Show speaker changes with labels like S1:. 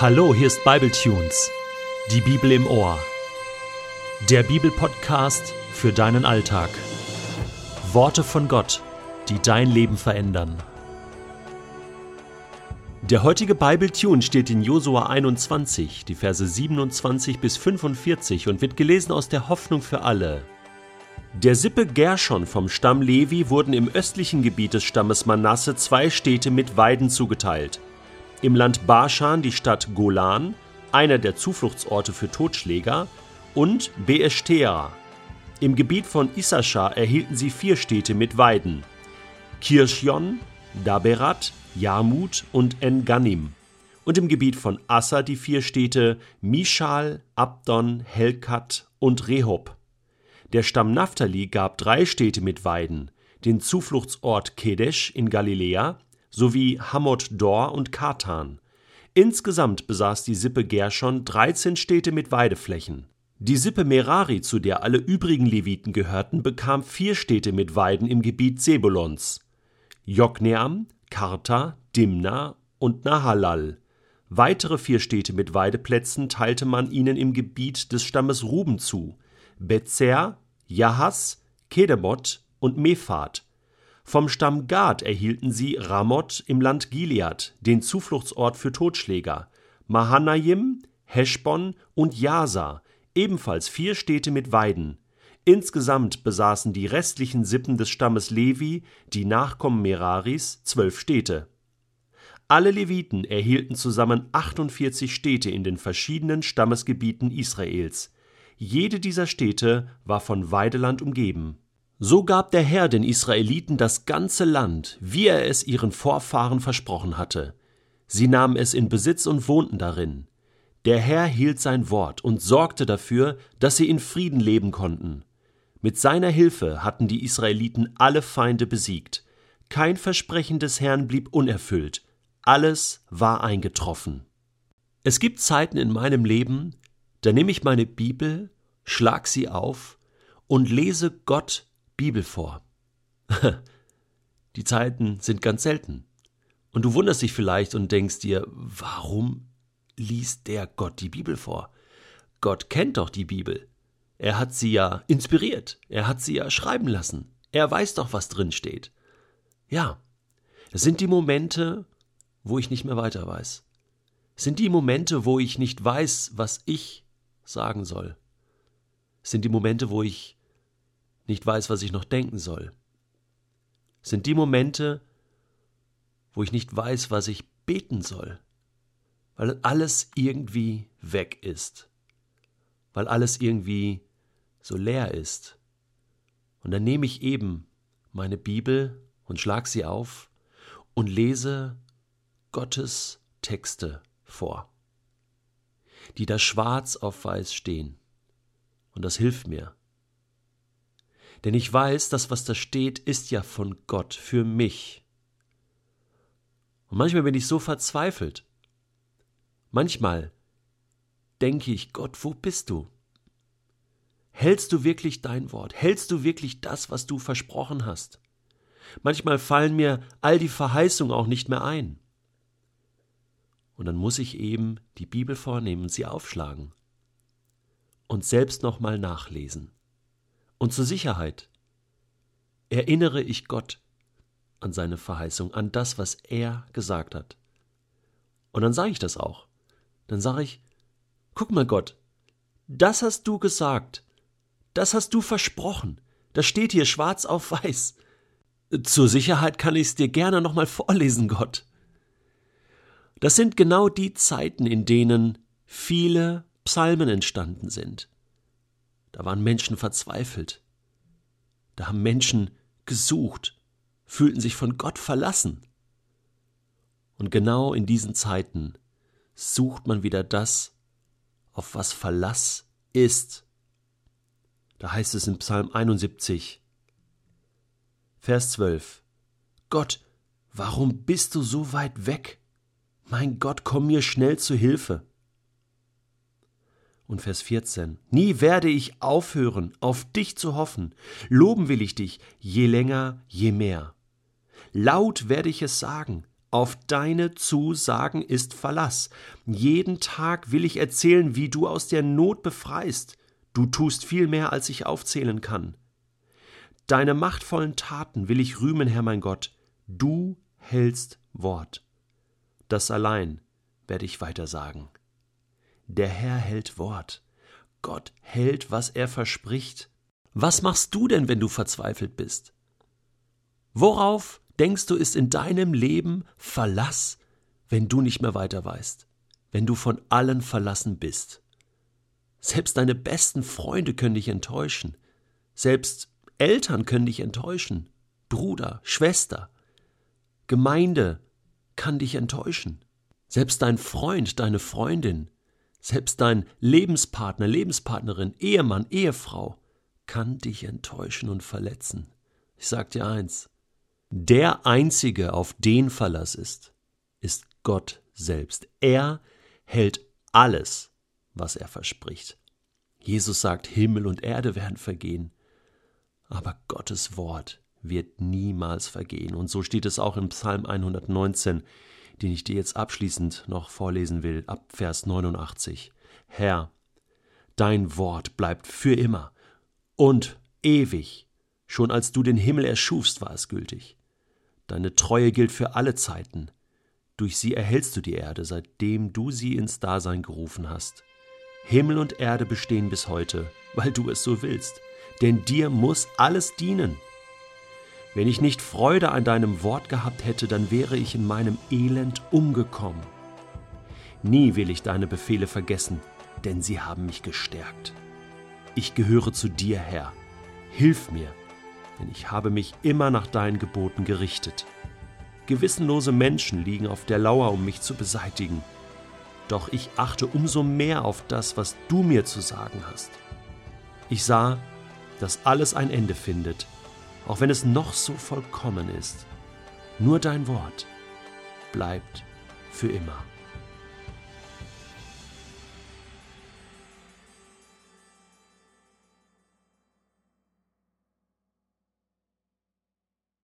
S1: Hallo, hier ist Bibletunes, die Bibel im Ohr. Der Bibelpodcast für deinen Alltag. Worte von Gott, die dein Leben verändern. Der heutige Bibletune steht in Josua 21, die Verse 27 bis 45 und wird gelesen aus der Hoffnung für alle. Der Sippe Gershon vom Stamm Levi wurden im östlichen Gebiet des Stammes Manasse zwei Städte mit Weiden zugeteilt. Im Land Baschan die Stadt Golan, einer der Zufluchtsorte für Totschläger, und Beeshtea. Im Gebiet von Issachar erhielten sie vier Städte mit Weiden: Kirschjon, Daberat, Jarmut und En-Gannim. Und im Gebiet von Assa die vier Städte Mishal, Abdon, Helkat und Rehob. Der Stamm Naphtali gab drei Städte mit Weiden, den Zufluchtsort Kedesh in Galiläa sowie Hamot Dor und Kartan. Insgesamt besaß die Sippe Gershon 13 Städte mit Weideflächen. Die Sippe Merari, zu der alle übrigen Leviten gehörten, bekam vier Städte mit Weiden im Gebiet Sebulons: Jokneam, Karta, Dimna und Nahalal. Weitere vier Städte mit Weideplätzen teilte man ihnen im Gebiet des Stammes Ruben zu: Bezer, Jahas, Kedemot und Mephat. Vom Stamm Gad erhielten sie Ramoth im Land Gilead, den Zufluchtsort für Totschläger, Mahanaim, Heschbon und Jasa, ebenfalls vier Städte mit Weiden. Insgesamt besaßen die restlichen Sippen des Stammes Levi, die Nachkommen Meraris, zwölf Städte. Alle Leviten erhielten zusammen 48 Städte in den verschiedenen Stammesgebieten Israels. Jede dieser Städte war von Weideland umgeben. So gab der Herr den Israeliten das ganze Land, wie er es ihren Vorfahren versprochen hatte. Sie nahmen es in Besitz und wohnten darin. Der Herr hielt sein Wort und sorgte dafür, dass sie in Frieden leben konnten. Mit seiner Hilfe hatten die Israeliten alle Feinde besiegt. Kein Versprechen des Herrn blieb unerfüllt. Alles war eingetroffen. Es gibt Zeiten in meinem Leben, da nehme ich meine Bibel, schlag sie auf und lese Gott Bibel vor. Die Zeiten sind ganz selten. Und du wunderst dich vielleicht und denkst dir, warum liest der Gott die Bibel vor? Gott kennt doch die Bibel. Er hat sie ja inspiriert, er hat sie ja schreiben lassen. Er weiß doch, was drin steht. Ja, es sind die Momente, wo ich nicht mehr weiter weiß. Es sind die Momente, wo ich nicht weiß, was ich sagen soll sind die Momente, wo ich nicht weiß, was ich noch denken soll. Sind die Momente, wo ich nicht weiß, was ich beten soll, weil alles irgendwie weg ist, weil alles irgendwie so leer ist. Und dann nehme ich eben meine Bibel und schlag sie auf und lese Gottes Texte vor, die da schwarz auf weiß stehen. Und das hilft mir. Denn ich weiß, das, was da steht, ist ja von Gott für mich. Und manchmal bin ich so verzweifelt. Manchmal denke ich, Gott, wo bist du? Hältst du wirklich dein Wort? Hältst du wirklich das, was du versprochen hast? Manchmal fallen mir all die Verheißungen auch nicht mehr ein. Und dann muss ich eben die Bibel vornehmen und sie aufschlagen und selbst nochmal nachlesen. Und zur Sicherheit erinnere ich Gott an seine Verheißung, an das, was er gesagt hat. Und dann sage ich das auch. Dann sage ich, guck mal Gott, das hast du gesagt, das hast du versprochen, das steht hier schwarz auf weiß. Zur Sicherheit kann ich es dir gerne nochmal vorlesen, Gott. Das sind genau die Zeiten, in denen viele Psalmen entstanden sind. Da waren Menschen verzweifelt. Da haben Menschen gesucht, fühlten sich von Gott verlassen. Und genau in diesen Zeiten sucht man wieder das, auf was Verlass ist. Da heißt es in Psalm 71, Vers 12, Gott, warum bist du so weit weg? Mein Gott, komm mir schnell zu Hilfe. Und Vers 14. Nie werde ich aufhören, auf dich zu hoffen. Loben will ich dich, je länger, je mehr. Laut werde ich es sagen, Auf deine Zusagen ist Verlass. Jeden Tag will ich erzählen, wie du aus der Not befreist. Du tust viel mehr, als ich aufzählen kann. Deine machtvollen Taten will ich rühmen, Herr mein Gott. Du hältst Wort. Das allein werde ich weiter sagen. Der Herr hält Wort. Gott hält, was er verspricht. Was machst du denn, wenn du verzweifelt bist? Worauf denkst du, ist in deinem Leben Verlass, wenn du nicht mehr weiter weißt, wenn du von allen verlassen bist? Selbst deine besten Freunde können dich enttäuschen. Selbst Eltern können dich enttäuschen, Bruder, Schwester, Gemeinde kann dich enttäuschen. Selbst dein Freund, deine Freundin, selbst dein Lebenspartner, Lebenspartnerin, Ehemann, Ehefrau kann dich enttäuschen und verletzen. Ich sag dir eins, der einzige, auf den Verlass ist, ist Gott selbst. Er hält alles, was er verspricht. Jesus sagt, Himmel und Erde werden vergehen, aber Gottes Wort wird niemals vergehen. Und so steht es auch im Psalm 119, den ich dir jetzt abschließend noch vorlesen will, ab Vers 89. Herr, dein Wort bleibt für immer und ewig. Schon als du den Himmel erschufst, war es gültig. Deine Treue gilt für alle Zeiten. Durch sie erhältst du die Erde, seitdem du sie ins Dasein gerufen hast. Himmel und Erde bestehen bis heute, weil du es so willst denn dir muss alles dienen. Wenn ich nicht Freude an deinem Wort gehabt hätte, dann wäre ich in meinem Elend umgekommen. Nie will ich deine Befehle vergessen, denn sie haben mich gestärkt. Ich gehöre zu dir, Herr. Hilf mir, denn ich habe mich immer nach deinen Geboten gerichtet. Gewissenlose Menschen liegen auf der Lauer, um mich zu beseitigen. Doch ich achte umso mehr auf das, was du mir zu sagen hast. Ich sah, dass alles ein Ende findet, auch wenn es noch so vollkommen ist. Nur dein Wort bleibt für immer.